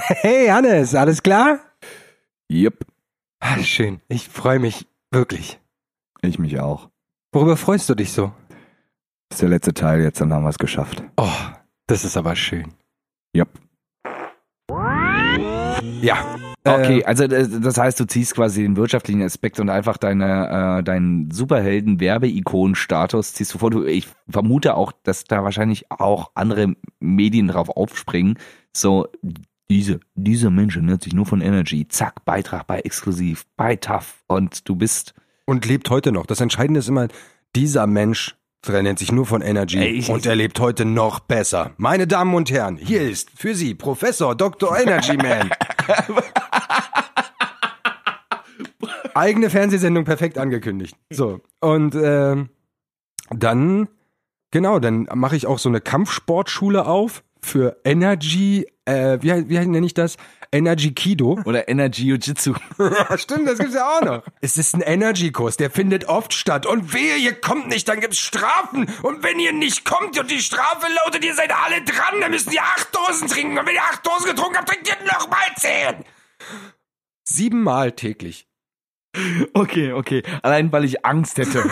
Hey Hannes, alles klar? Yep, Ah, schön. Ich freue mich wirklich. ich mich auch. Worüber freust du dich so? Das ist der letzte Teil, jetzt dann haben wir es geschafft. Oh, das ist aber schön. Yep. Ja. Okay, Äh, also äh, das heißt, du ziehst quasi den wirtschaftlichen Aspekt und einfach deine, äh, deinen Superhelden-Werbeikon-Status ziehst du vor. Du, ich vermute auch, dass da wahrscheinlich auch andere Medien drauf aufspringen. So, diese, dieser Mensch ernährt sich nur von Energy. Zack, Beitrag bei Exklusiv, bei TAF und du bist und lebt heute noch. Das Entscheidende ist immer, dieser Mensch ernährt sich nur von Energy Ey, ich- und er lebt heute noch besser. Meine Damen und Herren, hier ist für Sie Professor Dr. Energy Man. Eigene Fernsehsendung perfekt angekündigt. So, und ähm, dann, genau, dann mache ich auch so eine Kampfsportschule auf für Energy, äh, wie, wie nenne ich das? Energy Kido. oder Energy Jiu-Jitsu. Stimmt, das gibt's ja auch noch. Es ist ein Energy-Kurs, der findet oft statt. Und wehe, ihr kommt nicht, dann gibt's Strafen. Und wenn ihr nicht kommt und die Strafe lautet, ihr seid alle dran, dann müsst ihr acht Dosen trinken. Und wenn ihr acht Dosen getrunken habt, trinkt ihr nochmal zehn. Siebenmal täglich. Okay, okay. Allein weil ich Angst hätte.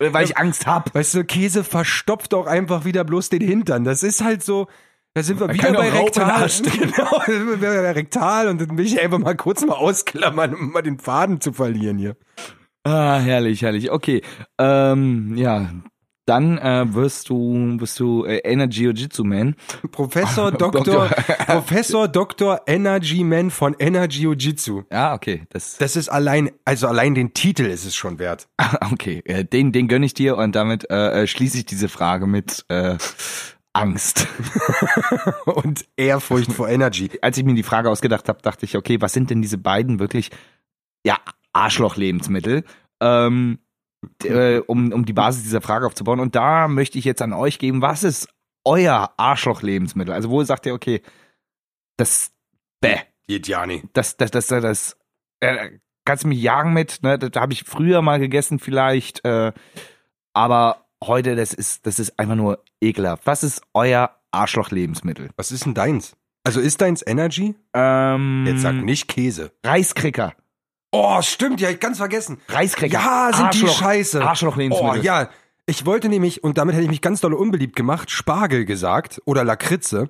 Oder weil ich Angst hab. Weißt du, Käse verstopft auch einfach wieder bloß den Hintern. Das ist halt so. Da sind wir Man wieder kann bei Rektal. Genau, da sind wir wieder bei Rektal. Und dann will ich einfach mal kurz mal ausklammern, um mal den Faden zu verlieren hier. Ah, herrlich, herrlich. Okay. Ähm, ja. Dann äh, wirst du, wirst du äh, Energy Jiu-Jitsu Man. Professor Dr. Professor Dr. Energy Man von Energy Jiu-Jitsu. Ja, okay. Das, Das ist allein, also allein den Titel ist es schon wert. okay. Äh, Den, den gönn ich dir und damit äh, äh, schließe ich diese Frage mit äh, Angst. Und Ehrfurcht vor Energy. Als ich mir die Frage ausgedacht habe, dachte ich, okay, was sind denn diese beiden wirklich, ja, Arschloch-Lebensmittel? Ähm, äh, um, um die Basis dieser Frage aufzubauen. Und da möchte ich jetzt an euch geben, was ist euer Arschloch-Lebensmittel? Also wo sagt ihr, okay, das, bäh, Geht ja nicht. das, das, das, das, das äh, kannst du mich jagen mit, ne? Das habe ich früher mal gegessen vielleicht, äh, aber heute, das ist, das ist einfach nur ekelhaft. Was ist euer Arschloch-Lebensmittel? Was ist denn deins? Also ist deins Energy? Ähm, Jetzt sag nicht Käse. Reiskräcker. Oh, stimmt, ja, ich ganz vergessen. Reiskräcker. Ja, sind die Arschloch- scheiße. Oh, Arschloch-Lebensmittel. ja. Ich wollte nämlich, und damit hätte ich mich ganz doll unbeliebt gemacht, Spargel gesagt oder Lakritze,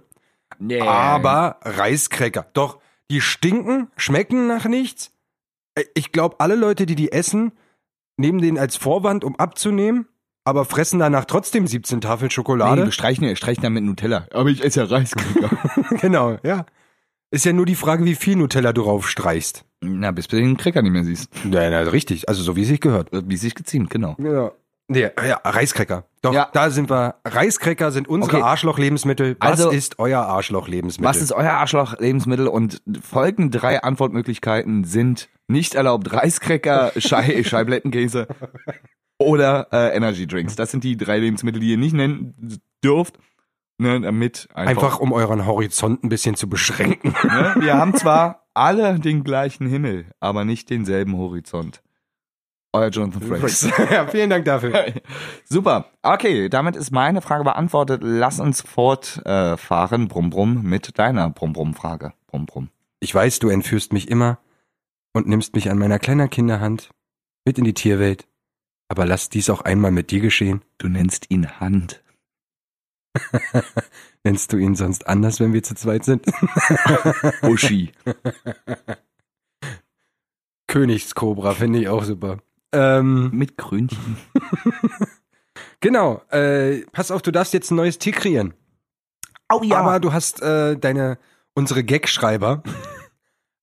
Nee. aber Reiskräcker. Doch, die stinken, schmecken nach nichts. Äh, Ich glaube, alle Leute, die die essen, nehmen den als Vorwand, um abzunehmen, aber fressen danach trotzdem 17 Tafeln Nee, Schokolade. wir streichen, wir streichen da mit Nutella. Aber ich esse ja Reiskräcker. genau, ja. Ist ja nur die Frage, wie viel Nutella du raufstreichst. Na, bis du den Cracker nicht mehr siehst. Ja, na, richtig. Also so wie es sich gehört. Wie sich geziemt, genau. Ja. Nee, ja, Reiskräcker. Doch, Ja. da sind wir. Reiskräcker sind unsere Okay. Arschloch-Lebensmittel. Was Also- ist euer Arschloch-Lebensmittel? Was ist euer Arschloch-Lebensmittel? Und folgende drei Antwortmöglichkeiten sind nicht erlaubt. Reiskräcker, Schei Scheiblettenkäse oder äh, Energy Drinks. Das sind die drei Lebensmittel, die ihr nicht nennen dürft. Ne, damit einfach, Einfach um euren Horizont ein bisschen zu beschränken. ne? Wir haben zwar alle den gleichen Himmel, aber nicht denselben Horizont. Euer Jonathan Frakes. ja, vielen Dank dafür. Super. Okay, damit ist meine Frage beantwortet. Lass uns fortfahren, äh, brumm brumm, mit deiner brumm brumm Frage. Brumm brumm. Ich weiß, du entführst mich immer und nimmst mich an meiner kleinen Kinderhand mit in die Tierwelt. Aber lass dies auch einmal mit dir geschehen. Du nennst ihn Hand. Nennst du ihn sonst anders, wenn wir zu zweit sind? Uschi. Königskobra finde ich auch super. Ähm, mit Krönchen. genau. Äh, pass auf, du darfst jetzt ein neues Tier kreieren. Oh Aber du hast äh, deine unsere Gagschreiber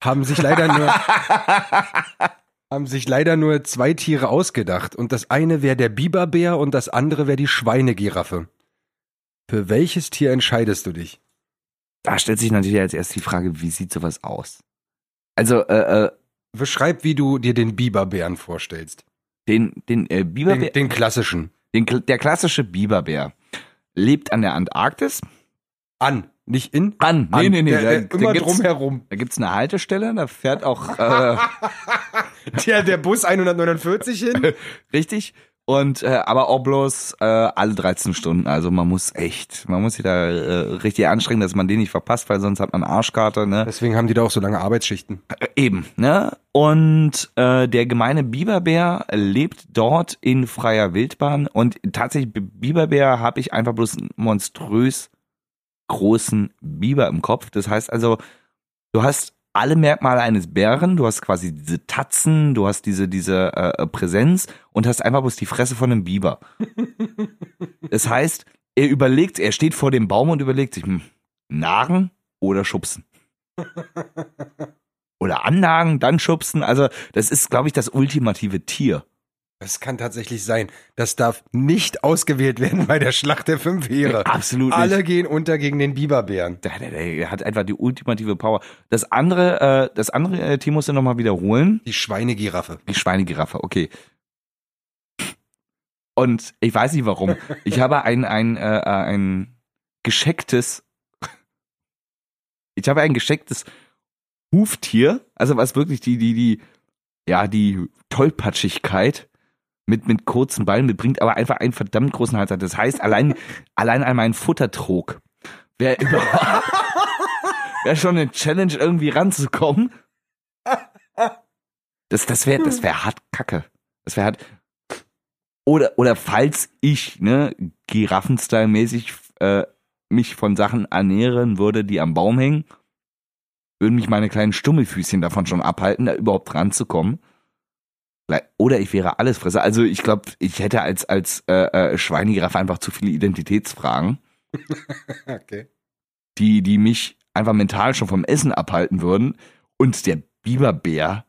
haben sich leider nur haben sich leider nur zwei Tiere ausgedacht und das eine wäre der Biberbär und das andere wäre die Schweinegiraffe. Für welches Tier entscheidest du dich? da stellt sich natürlich als erstes die Frage, wie sieht sowas aus? Also, äh, äh, Beschreib, wie du dir den Biberbären vorstellst. den, den äh, Biberbär, Den, den klassischen. den, der klassische Biberbär lebt an der Antarktis. An, nicht in. An, An. nee, nee, nee. Der, da, der, da immer gibt's, drumherum. da gibt's eine Haltestelle, da fährt auch, äh, Der, der Bus 149 hin. richtig. Und äh, aber auch bloß äh, alle 13 Stunden. Also man muss echt, man muss sich da äh, richtig anstrengen, dass man den nicht verpasst, weil sonst hat man Arschkarte, ne? Deswegen haben die da auch so lange Arbeitsschichten. Äh, eben, ne? Und äh, der gemeine Biberbär lebt dort in freier Wildbahn und tatsächlich Biberbär habe ich einfach bloß einen monströs großen Biber im Kopf. Das heißt also, du hast alle Merkmale eines Bären, du hast quasi diese Tatzen, du hast diese diese äh, Präsenz und hast einfach bloß die Fresse von einem Biber. das heißt, er überlegt, er steht vor dem Baum und überlegt sich, hm, nagen oder schubsen. oder annagen, dann schubsen. Also das ist, glaube ich, das ultimative Tier. Das kann tatsächlich sein. Das darf nicht ausgewählt werden bei der Schlacht der fünf Heere. Absolut nicht. Alle gehen unter gegen den Biberbären. Der, der, der hat einfach die ultimative Power. Das andere, äh, das andere äh, Team musst du nochmal wiederholen. Die Schweinegiraffe. Die Schweinegiraffe, okay. Und ich weiß nicht warum. Ich habe ein, ein, äh, ein geschecktes, ich habe ein geschecktes Huftier, also was wirklich die, die, die, ja, die Tollpatschigkeit mit, mit kurzen Beinen mitbringt, aber einfach einen verdammt großen Hals hat. Das heißt, allein, allein an meinen Futtertrog wäre überhaupt, wäre schon eine Challenge, irgendwie ranzukommen. Das, das wäre, das wäre hart kacke. Das wäre hart. Oder, oder falls ich, ne, Giraffenstyle-mäßig, äh, mich von Sachen ernähren würde, die am Baum hängen, würden mich meine kleinen Stummelfüßchen davon schon abhalten, da überhaupt ranzukommen. Oder ich wäre Allesfresser. Also ich glaube, ich hätte als, als äh, äh, Schweinegiraffe einfach zu viele Identitätsfragen. okay. Die, die mich einfach mental schon vom Essen abhalten würden. Und der Biberbär,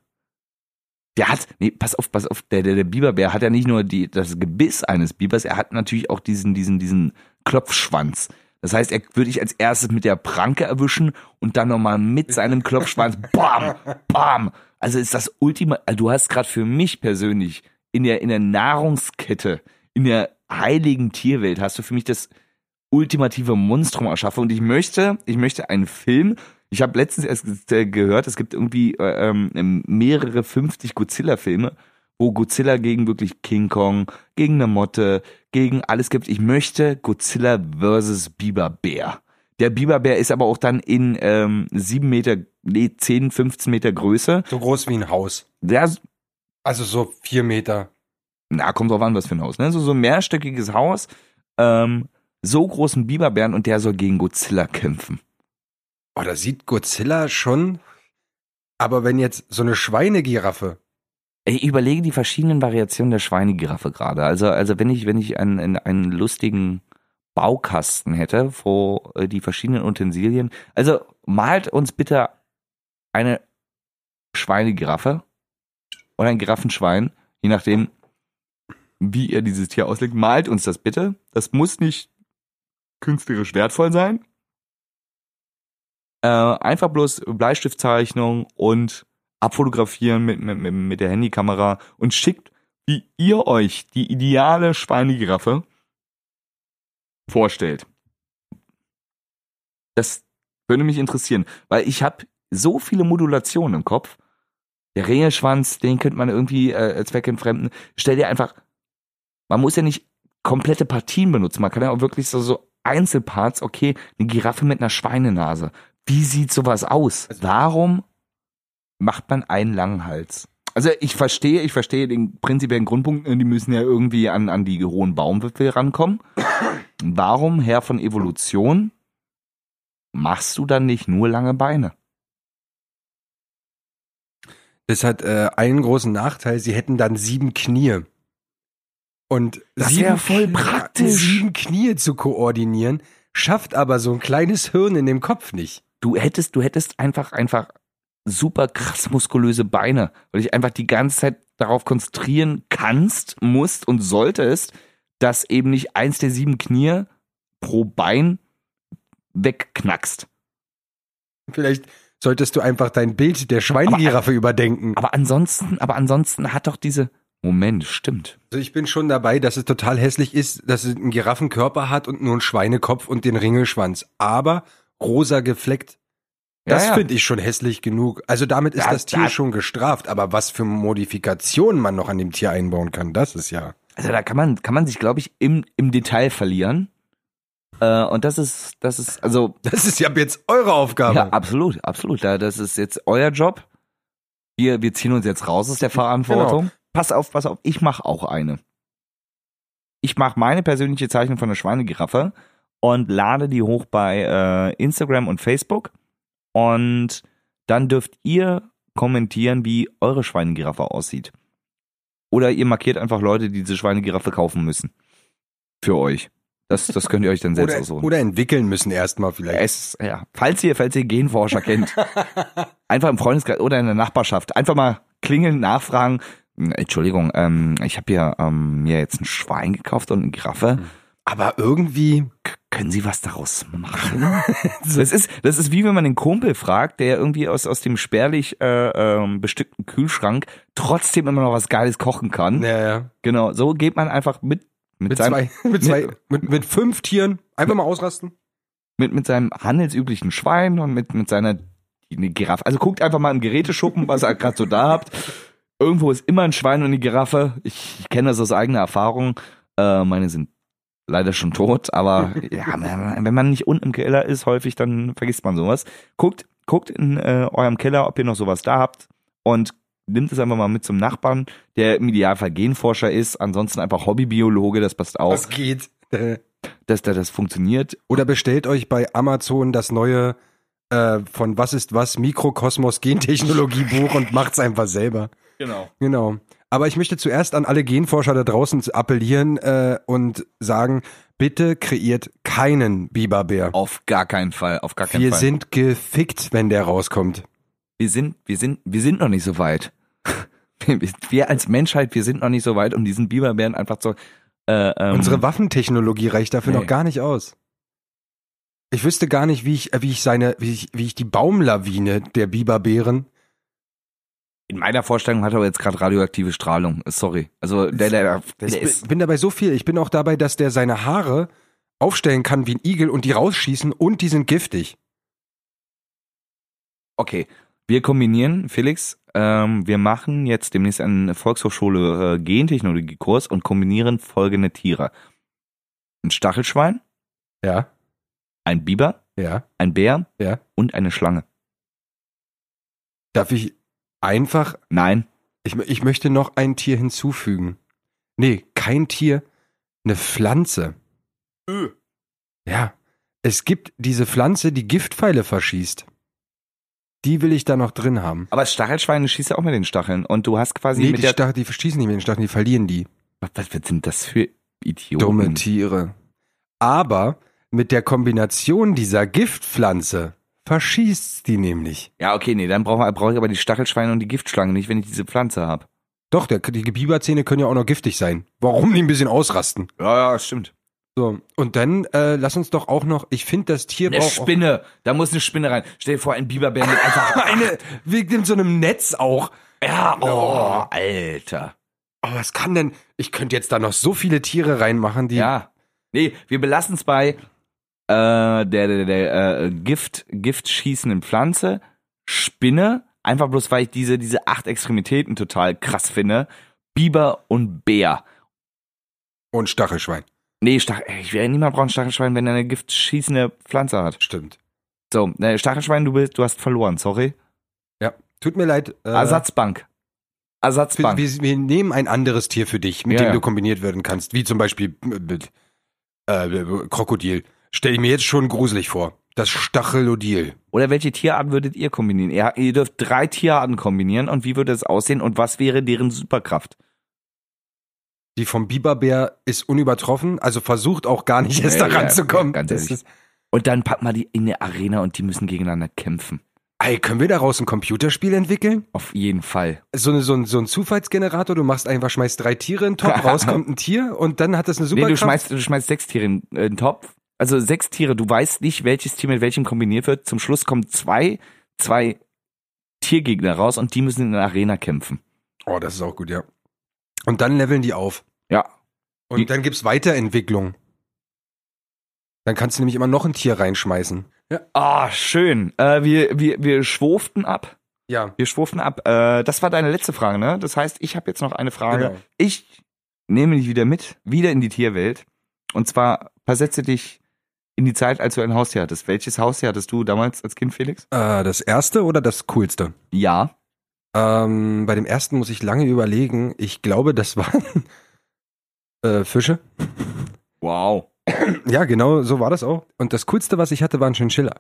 der hat, nee, pass auf, pass auf, der, der, der Biberbär hat ja nicht nur die, das Gebiss eines Bibers, er hat natürlich auch diesen, diesen, diesen Klopfschwanz. Das heißt, er würde ich als erstes mit der Pranke erwischen und dann nochmal mit seinem Klopfschwanz, bam, bam. Also ist das Ultima, also du hast gerade für mich persönlich in der, in der Nahrungskette, in der heiligen Tierwelt, hast du für mich das ultimative Monstrum erschaffen. Und ich möchte, ich möchte einen Film, ich habe letztens erst gehört, es gibt irgendwie äh, ähm, mehrere 50 Godzilla-Filme, wo Godzilla gegen wirklich King Kong, gegen eine Motte, gegen alles gibt. Ich möchte Godzilla versus Biberbär. Der Biberbär ist aber auch dann in ähm, sieben Meter, nee, 10, 15 Meter Größe. So groß wie ein Haus. Der, Also so vier Meter. na, kommt drauf an, was für ein Haus, ne? So, so ein mehrstöckiges Haus, ähm, so großen Biberbären und der soll gegen Godzilla kämpfen. Oh, da sieht Godzilla schon. Aber wenn jetzt so eine Schweinegiraffe. Ich überlege die verschiedenen Variationen der Schweinegiraffe gerade. Also, also wenn ich, wenn ich einen, einen, einen lustigen Baukasten hätte, wo äh, die verschiedenen Utensilien. Also malt uns bitte eine Schweinegiraffe oder ein Giraffenschwein, je nachdem, wie ihr dieses Tier auslegt. Malt uns das bitte. Das muss nicht künstlerisch wertvoll sein. Äh, einfach bloß Bleistiftzeichnung und abfotografieren mit, mit, mit, der Handykamera und schickt, wie ihr euch die ideale Schweinegiraffe vorstellt. Das würde mich interessieren, weil ich habe so viele Modulationen im Kopf. Der Reheschwanz, den könnte man irgendwie äh, zweckentfremden. Stell dir einfach, man muss ja nicht komplette Partien benutzen, man kann ja auch wirklich so, so Einzelparts, okay, eine Giraffe mit einer Schweinenase. Wie sieht sowas aus? Warum macht man einen langen Hals? Also ich verstehe, ich verstehe den prinzipiellen Grundpunkt, die müssen ja irgendwie an, an die hohen Baumwipfel rankommen. Warum, Herr von Evolution, machst du dann nicht nur lange Beine? Das hat äh, einen großen Nachteil, sie hätten dann sieben Knie. Und Das sieben voll praktisch. Sieben Knie zu koordinieren, schafft aber so ein kleines Hirn in dem Kopf nicht. Du hättest, du hättest einfach, einfach super krass muskulöse Beine, weil dich einfach die ganze Zeit darauf konzentrieren kannst, musst und solltest, dass eben nicht eins der sieben Knie pro Bein wegknackst. Vielleicht solltest du einfach dein Bild der Schweinegiraffe überdenken. Aber ansonsten, aber ansonsten hat doch diese, Moment, stimmt. Also ich bin schon dabei, dass es total hässlich ist, dass es einen Giraffenkörper hat und nur einen Schweinekopf und den Ringelschwanz. Aber rosa gefleckt, das Ja, ja. finde ich schon hässlich genug. Also damit ist Da- das Tier da- schon gestraft. Aber was für Modifikationen man noch an dem Tier einbauen kann, das ist ja. Also da kann man, kann man sich, glaube ich, im, im Detail verlieren. Äh, und das ist, das ist, also, Das ist ja jetzt eure Aufgabe. ja, absolut, absolut. Da- Das ist jetzt euer Job. Wir, wir ziehen uns jetzt raus aus der Verantwortung. Pass auf, pass auf, ich mache auch eine. Ich mache meine persönliche Zeichnung von der Schweinegiraffe und lade die hoch bei äh, Instagram und Facebook. Und dann dürft ihr kommentieren, wie eure Schweinegiraffe aussieht. Oder ihr markiert einfach Leute, die diese Schweinegiraffe kaufen müssen. Für euch. Das, das könnt ihr euch dann selbst oder, aussuchen. oder entwickeln müssen erstmal vielleicht. Es, ja, falls ihr, falls ihr Genforscher kennt, einfach im Freundeskreis oder in der Nachbarschaft, einfach mal klingeln, nachfragen. Entschuldigung, ähm, ich habe hier ähm, mir jetzt ein Schwein gekauft und eine Giraffe. Aber irgendwie, können Sie was daraus machen? das ist, das ist wie wenn man den Kumpel fragt, der irgendwie aus aus dem spärlich äh, ähm, bestückten Kühlschrank trotzdem immer noch was Geiles kochen kann. naja, Genau, so geht man einfach mit mit, mit seinem zwei, mit zwei, mit, mit fünf Tieren einfach mal ausrasten. mit, mit seinem handelsüblichen Schwein und mit, mit seiner eine Giraffe. Also guckt einfach mal im Geräteschuppen, was ihr gerade so da habt. Irgendwo ist immer ein Schwein und eine Giraffe. Ich, ich kenne das aus eigener Erfahrung. Äh, meine sind leider schon tot, aber ja, wenn man nicht unten im Keller ist, häufig, dann vergisst man sowas. Guckt, guckt in äh, eurem Keller, ob ihr noch sowas da habt und nimmt es einfach mal mit zum Nachbarn, der im Idealfall Genforscher ist, ansonsten einfach Hobbybiologe, das passt auch, Was geht? Dass da das funktioniert. Oder bestellt euch bei Amazon das neue äh, von Was ist was Mikrokosmos Gentechnologie Buch und macht's einfach selber. Genau. Genau. Aber ich möchte zuerst an alle Genforscher da draußen appellieren äh, und sagen, bitte kreiert keinen Biberbär. Auf gar keinen Fall, auf gar keinen Wir Fall. sind gefickt, wenn der rauskommt. wir sind, wir sind, wir sind noch nicht so weit. Wir, wir als Menschheit, wir sind noch nicht so weit, um diesen Biberbären einfach zu. Äh, ähm, Unsere Waffentechnologie reicht dafür Nee. noch gar nicht aus. Ich wüsste gar nicht, wie ich, äh, wie ich seine, wie ich, wie ich die Baumlawine der Biberbären. In meiner Vorstellung hat er aber jetzt gerade radioaktive Strahlung. Sorry. Also der, der, der, Ich ist. bin, bin dabei so viel. Ich bin auch dabei, dass der seine Haare aufstellen kann wie ein Igel und die rausschießen und die sind giftig. Okay. Wir kombinieren, Felix, ähm, wir machen jetzt demnächst einen Volkshochschule äh, Gentechnologiekurs und kombinieren folgende Tiere. Ein Stachelschwein, Ja, ein Biber, ja, ein Bär ja. und eine Schlange. Darf ich einfach, Nein. ich, ich möchte noch ein Tier hinzufügen. Nee, kein Tier, eine Pflanze. Ja, es gibt diese Pflanze, die Giftpfeile verschießt. Die will ich da noch drin haben. Aber Stachelschweine schießt ja auch mit den Stacheln und du hast quasi Nee, mit die, der Stachel, die verschießen nicht mit den Stacheln, die verlieren die. Was, was sind das für Idioten? Dumme Tiere. Aber mit der Kombination dieser Giftpflanze verschießt die nämlich. Ja, okay, nee, dann brauche brauch ich aber die Stachelschweine und die Giftschlange nicht, wenn ich diese Pflanze habe. Doch, der, die Biberzähne können ja auch noch giftig sein. Warum die ein bisschen ausrasten? Ja, ja, stimmt. So, und dann äh, lass uns doch auch noch, ich finde, das Tier Eine braucht Spinne, da muss eine Spinne rein. Stell dir vor, ein Biberbär mit einfach eine, wegen so einem Netz auch. Ja, oh, Alter. Aber was kann denn, ich könnte jetzt da noch so viele Tiere reinmachen, die, Ja. Nee, wir belassen es bei äh, der, der, der äh, Gift, Gift schießenden Pflanze, Spinne, einfach bloß, weil ich diese, diese acht Extremitäten total krass finde, Biber und Bär. und Stachelschwein. Nee, Stach ich werde niemand brauchen Stachelschwein, wenn er eine giftschießende Pflanze hat. Stimmt. So, äh, Stachelschwein, du bist, du hast verloren, sorry. Ja, tut mir leid. Äh, Ersatzbank. wir, Ersatzbank. wir, wir nehmen ein anderes Tier für dich, mit Ja, dem ja. du kombiniert werden kannst, wie zum Beispiel mit äh, Krokodil. Stell ich mir jetzt schon gruselig vor. Das Stachelodil. Oder welche Tierarten würdet ihr kombinieren? Ihr, ihr dürft drei Tierarten kombinieren und wie würde es aussehen und was wäre deren Superkraft? Die vom Biberbär ist unübertroffen, also versucht auch gar nicht erst Ja, da ja, ja, Das ehrlich. ist- Und dann packt man die in eine Arena und die müssen gegeneinander kämpfen. Ey, können wir daraus ein Computerspiel entwickeln? Auf jeden Fall. So, eine, so, ein, so ein Zufallsgenerator, du machst einfach, schmeißt drei Tiere in den Topf, raus kommt ein Tier und dann hat das eine Nee, Superkraft. du schmeißt, du schmeißt sechs Tiere in, in den Topf. Also sechs Tiere, du weißt nicht, welches Tier mit welchem kombiniert wird. Zum Schluss kommen zwei, zwei Tiergegner raus und die müssen in der Arena kämpfen. oh, das ist auch gut, ja. Und dann leveln die auf. Ja. Und Die- dann gibt's Weiterentwicklung. Dann kannst du nämlich immer noch ein Tier reinschmeißen. Ja. Ah, schön. Äh, wir, wir, wir schwurften ab. Ja. Wir schwurften ab. Äh, das war deine letzte Frage, ne? Das heißt, ich habe jetzt noch eine Frage. Genau. Ich nehme dich wieder mit, wieder in die Tierwelt. Und zwar versetze dich in die Zeit, als du ein Haustier hattest. Welches Haustier hattest du damals als Kind, Felix? Äh, das erste oder das coolste? Ja. Ähm, bei dem ersten muss ich lange überlegen. Ich glaube, das waren äh, Fische. Wow. Ja, genau, so war das auch. Und das coolste, was ich hatte, war ein Chinchilla.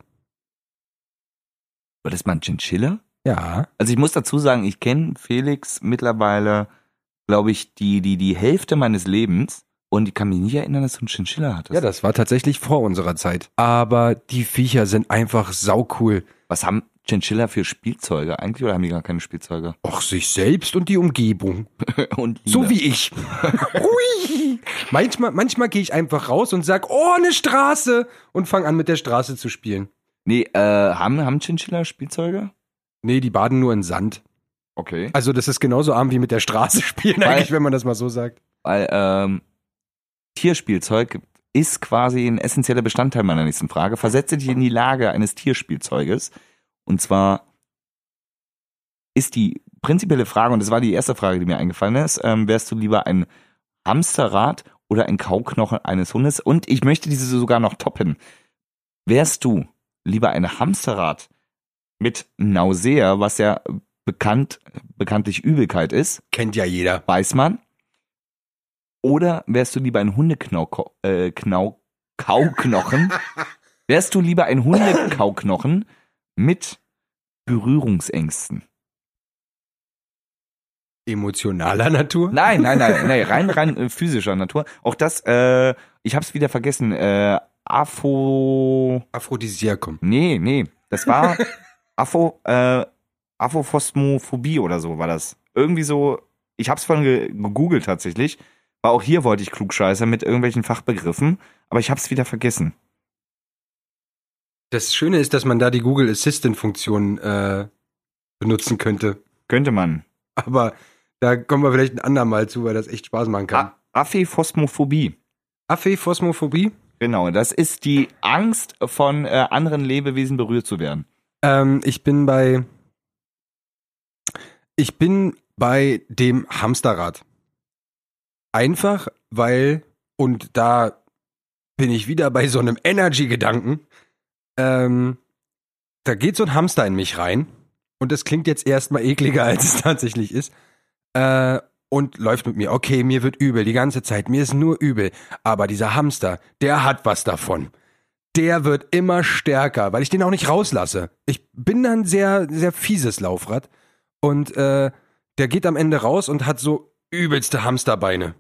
War das mal ein Chinchilla? Ja. Also ich muss dazu sagen, ich kenne Felix mittlerweile, glaube ich, die, die, die Hälfte meines Lebens. Und ich kann mich nicht erinnern, dass du einen Chinchilla hattest. Ja, das war tatsächlich vor unserer Zeit. Aber die Viecher sind einfach saucool. Was haben Chinchilla für Spielzeuge eigentlich oder haben die gar keine Spielzeuge? Och, sich selbst und die Umgebung. Und So wie ich. Hui. Manchmal, manchmal gehe ich einfach raus und sag, oh, eine Straße und fange an mit der Straße zu spielen. Nee, äh, haben, haben Chinchilla Spielzeuge? Nee, die baden nur in Sand. Okay. Also das ist genauso arm wie mit der Straße spielen Weil- eigentlich, wenn man das mal so sagt. Weil ähm, Tierspielzeug ist quasi ein essentieller Bestandteil meiner nächsten Frage. Versetze dich in die Lage eines Tierspielzeuges. Und zwar ist die prinzipielle Frage, und das war die erste Frage, die mir eingefallen ist, ähm, wärst du lieber ein Hamsterrad oder ein Kauknochen eines Hundes? Und ich möchte diese sogar noch toppen. Wärst du lieber ein Hamsterrad mit Nausea, was ja bekannt, bekanntlich Übelkeit ist, Kennt ja jeder. weiß man. Oder wärst du lieber ein Hundeknau äh, Knau Kauknochen? wärst du lieber ein Hundekauknochen mit Berührungsängsten? Emotionaler Natur? Nein, nein, nein, nein, rein, rein äh, physischer Natur. Auch das, äh, ich hab's wieder vergessen. Äh, Apho, Aphrodisiakum. nee, nee, das war Apho, äh, Aphosmophobie oder so war das. Irgendwie so, ich hab's vorhin ge gegoogelt tatsächlich. War auch hier wollte ich klugscheißer mit irgendwelchen Fachbegriffen, aber ich hab's wieder vergessen. Das Schöne ist, dass man da die Google Assistant Funktion äh, benutzen könnte. Könnte man. Aber da kommen wir vielleicht ein andermal zu, weil das echt Spaß machen kann. A Aphosmophobie. Aphäphosmophobie? Genau, das ist die Angst von äh, anderen Lebewesen berührt zu werden. Ähm, ich bin bei. Ich bin bei dem Hamsterrad. Einfach, weil, und da bin ich wieder bei so einem Energy-Gedanken. Ähm, da geht so ein Hamster in mich rein. Und das klingt jetzt erstmal ekliger, als es tatsächlich ist. Äh, und läuft mit mir. Okay, mir wird übel die ganze Zeit. Mir ist nur übel. Aber dieser Hamster, der hat was davon der wird immer stärker, weil ich den auch nicht rauslasse. Ich bin dann sehr, sehr fieses Laufrad und äh, der geht am Ende raus und hat so übelste Hamsterbeine.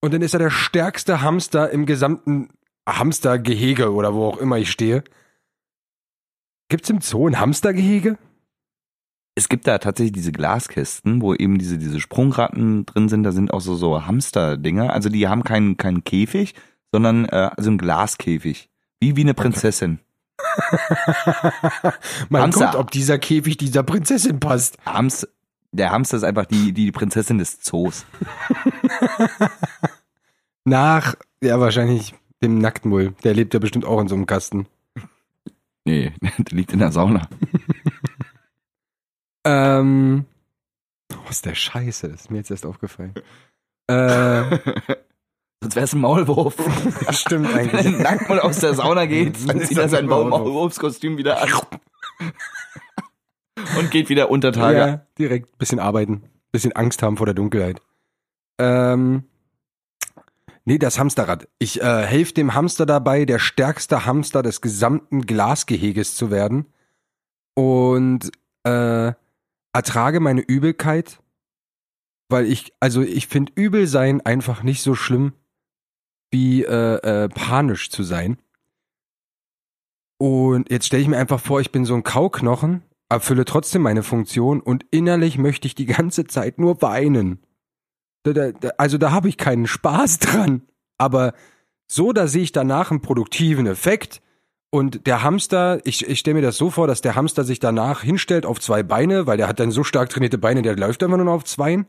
Und dann ist er der stärkste Hamster im gesamten Hamstergehege oder wo auch immer ich stehe. Gibt's im Zoo ein Hamstergehege? Es gibt da tatsächlich diese Glaskisten, wo eben diese, diese Sprungratten drin sind. Da sind auch so, so Hamster-Dinger. Also die haben keinen, keinen Käfig, sondern äh, also ein Glaskäfig. Wie, wie eine Prinzessin. Mal Hamster. guckt, ob dieser Käfig dieser Prinzessin passt. Hamster, der Hamster ist einfach die, die Prinzessin des Zoos. Nach, ja, wahrscheinlich dem Nacktmull. Der lebt ja bestimmt auch in so einem Kasten. Nee, der liegt in der Sauna. Ähm. Was der Scheiße, ist mir jetzt erst aufgefallen. Äh, Sonst wär's ein Maulwurf. stimmt Wenn eigentlich. ein Nacktmull aus der Sauna geht, dann Ist zieht er das sein ein Maulwurf. Maulwurfskostüm wieder an. Und geht wieder unter Tage. Ja, direkt bisschen arbeiten. Bisschen Angst haben vor der Dunkelheit. Ähm. Nee, das Hamsterrad. Ich äh, helfe dem Hamster dabei, der stärkste Hamster des gesamten Glasgeheges zu werden. Und äh, ertrage meine Übelkeit, weil ich, also ich finde übel sein einfach nicht so schlimm, wie äh, äh, panisch zu sein. Und jetzt stelle ich mir einfach vor, ich bin so ein Kauknochen, erfülle trotzdem meine Funktion und innerlich möchte ich die ganze Zeit nur weinen. Da, da, da, also da habe ich keinen Spaß dran. Aber so, da sehe ich danach einen produktiven Effekt. Und der Hamster, ich, ich stelle mir das so vor, dass der Hamster sich danach hinstellt auf zwei Beine, weil der hat dann so stark trainierte Beine, der läuft einfach nur noch auf zweien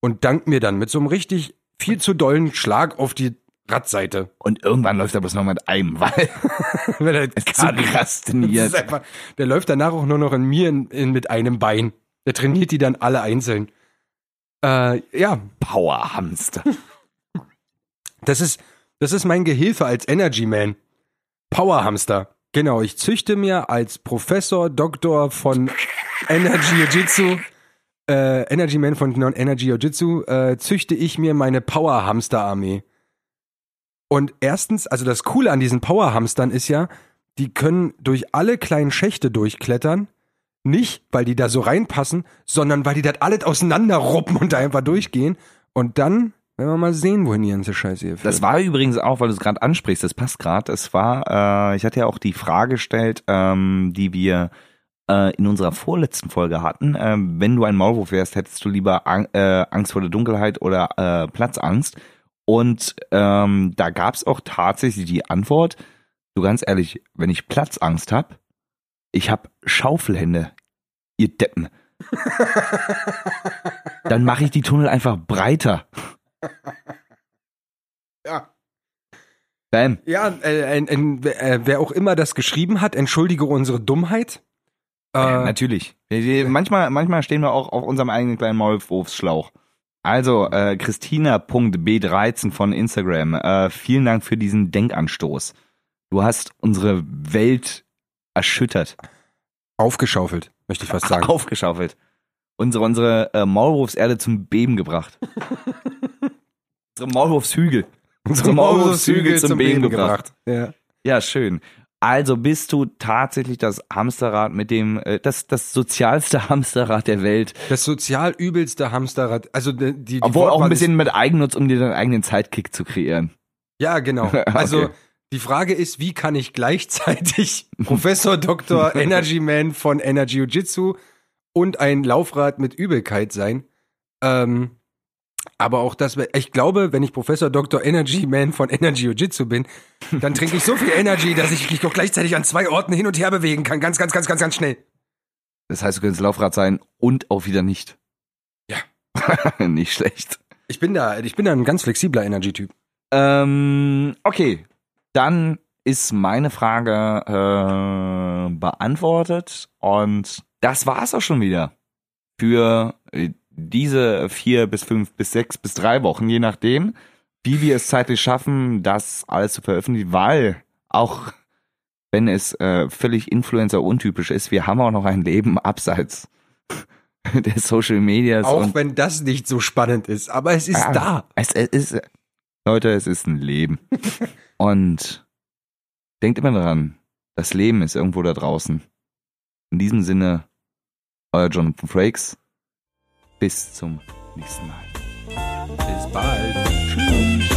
und dankt mir dann mit so einem richtig viel zu dollen Schlag auf die Radseite. Und irgendwann läuft er bloß noch mit einem, weil Wenn er so krass trainiert. einfach, der läuft danach auch nur noch in mir in, in, mit einem Bein. Der trainiert die dann alle einzeln. Äh, ja, Powerhamster. das ist, das ist mein Gehilfe als Energy Man. Powerhamster. Genau, ich züchte mir als Professor, Doktor von Energy Jiu-Jitsu, äh, Energy Man von Non-Energy Jiu-Jitsu, äh, züchte ich mir meine Powerhamster-Armee. Und erstens, also das Coole an diesen Powerhamstern ist ja, die können durch alle kleinen Schächte durchklettern. Nicht, weil die da so reinpassen, sondern weil die das alles auseinanderruppen und da einfach durchgehen. Und dann werden wir mal sehen, wohin die ganze Scheiße hier führt. Das war übrigens auch, weil du es gerade ansprichst, das passt gerade. Es war, äh, ich hatte ja auch die Frage gestellt, ähm, die wir äh, in unserer vorletzten Folge hatten. Ähm, wenn du ein Maulwurf wärst, hättest du lieber Ang äh, Angst vor der Dunkelheit oder äh, Platzangst? Und ähm, da gab es auch tatsächlich die Antwort, du ganz ehrlich, wenn ich Platzangst hab, ich hab Schaufelhände, ihr Deppen. Dann mache ich die Tunnel einfach breiter. ja. Bam. Ja, äh, ein, äh, wer auch immer das geschrieben hat, entschuldige unsere Dummheit. Äh, natürlich. Manchmal, manchmal stehen wir auch auf unserem eigenen kleinen Maulwurfsschlauch. Also, äh, Christina.b13 von Instagram, äh, vielen Dank für diesen Denkanstoß. Du hast unsere Welt erschüttert, aufgeschaufelt, möchte ich fast sagen. aufgeschaufelt. Unsere, unsere äh, Maulwurfserde zum Beben gebracht. unsere Maulwurfshügel. Unsere Maulwurfshügel zum Beben gebracht. Ja. Ja, schön. Also bist du tatsächlich das Hamsterrad mit dem, äh, das, das sozialste Hamsterrad der Welt. Das sozial übelste Hamsterrad. Also die, die Obwohl auch Wortwahl ein bisschen Ist, mit Eigennutz, um dir deinen eigenen Sidekick zu kreieren. ja, genau. Also Okay. die Frage ist, wie kann ich gleichzeitig Professor Dr. Energy Man von Energy Jiu-Jitsu und ein Laufrad mit Übelkeit sein? Ähm, aber auch das, ich glaube, wenn ich Professor Dr. Energy Man von Energy Jiu-Jitsu bin, dann trinke ich so viel Energy, dass ich mich doch gleichzeitig an zwei Orten hin und her bewegen kann. Ganz, ganz, ganz, ganz, ganz schnell. Das heißt, du könntest Laufrad sein und auch wieder nicht. Ja. nicht schlecht. Ich bin da, ich bin da ein ganz flexibler Energy-Typ. Ähm, okay. Dann ist meine Frage äh, beantwortet und das war's auch schon wieder für äh, diese vier bis fünf bis sechs bis drei Wochen, je nachdem, wie wir es zeitlich schaffen, das alles zu veröffentlichen, weil auch wenn es äh, völlig Influencer-untypisch ist, wir haben auch noch ein Leben abseits der Social Medias Auch wenn das nicht so spannend ist, aber es ist Ja. da. es, es ist, Leute, es ist ein Leben. Und denkt immer daran, das Leben ist irgendwo da draußen. In diesem Sinne, euer Jonathan Frakes. Bis zum nächsten Mal. Bis bald. Tschüss.